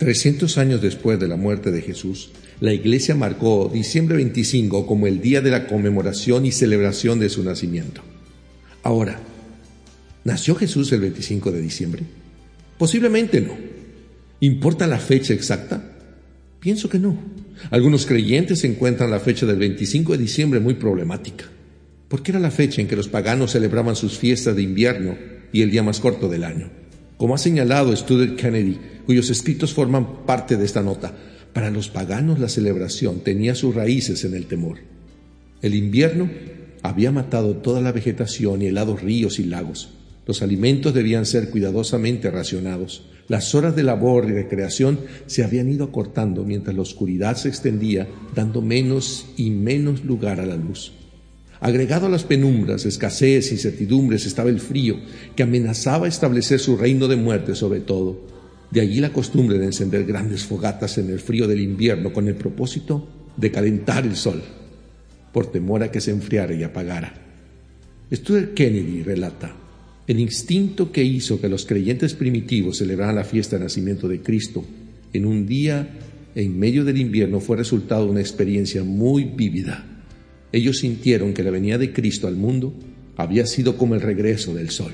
300 años después de la muerte de Jesús, la Iglesia marcó diciembre 25 como el día de la conmemoración y celebración de su nacimiento. Ahora, ¿nació Jesús el 25 de diciembre? Posiblemente no. ¿Importa la fecha exacta? Pienso que no. Algunos creyentes encuentran la fecha del 25 de diciembre muy problemática, porque era la fecha en que los paganos celebraban sus fiestas de invierno y el día más corto del año. Como ha señalado Stuart Kennedy, cuyos escritos forman parte de esta nota, para los paganos la celebración tenía sus raíces en el temor. El invierno había matado toda la vegetación y helados ríos y lagos. Los alimentos debían ser cuidadosamente racionados. Las horas de labor y recreación se habían ido acortando mientras la oscuridad se extendía, dando menos y menos lugar a la luz. Agregado a las penumbras, escasez, incertidumbres, estaba el frío, que amenazaba establecer su reino de muerte sobre todo. De allí la costumbre de encender grandes fogatas en el frío del invierno con el propósito de calentar el sol, por temor a que se enfriara y apagara. Stuart Kennedy relata, el instinto que hizo que los creyentes primitivos celebraran la fiesta de nacimiento de Cristo en un día en medio del invierno fue resultado de una experiencia muy vívida ellos sintieron que la venida de Cristo al mundo había sido como el regreso del sol.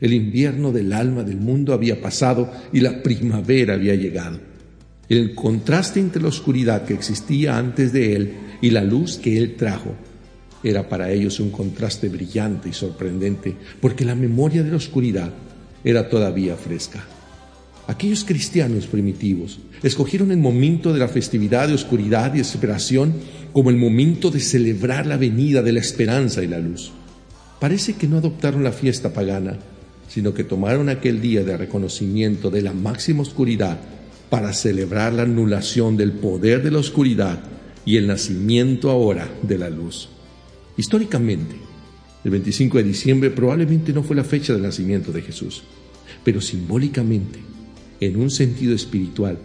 El invierno del alma del mundo había pasado y la primavera había llegado. El contraste entre la oscuridad que existía antes de él y la luz que él trajo era para ellos un contraste brillante y sorprendente, porque la memoria de la oscuridad era todavía fresca. Aquellos cristianos primitivos escogieron el momento de la festividad de oscuridad y desesperación como el momento de celebrar la venida de la esperanza y la luz. Parece que no adoptaron la fiesta pagana, sino que tomaron aquel día de reconocimiento de la máxima oscuridad para celebrar la anulación del poder de la oscuridad y el nacimiento ahora de la luz. Históricamente, el 25 de diciembre probablemente no fue la fecha del nacimiento de Jesús, pero simbólicamente, en un sentido espiritual,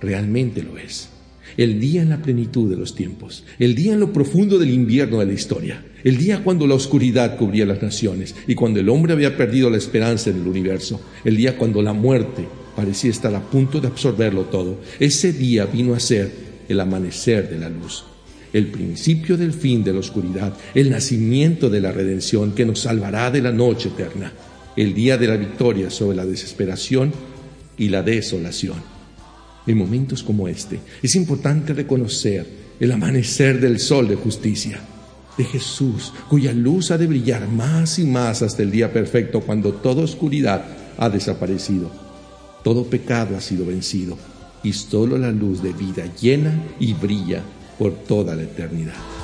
realmente lo es el día en la plenitud de los tiempos, el día en lo profundo del invierno de la historia, el día cuando la oscuridad cubría las naciones y cuando el hombre había perdido la esperanza en el universo, el día cuando la muerte parecía estar a punto de absorberlo todo. Ese día vino a ser el amanecer de la luz, el principio del fin de la oscuridad, el nacimiento de la redención que nos salvará de la noche eterna, el día de la victoria sobre la desesperación y la desolación. En momentos como este es importante reconocer el amanecer del sol de justicia, de Jesús, cuya luz ha de brillar más y más hasta el día perfecto cuando toda oscuridad ha desaparecido, todo pecado ha sido vencido y solo la luz de vida llena y brilla por toda la eternidad.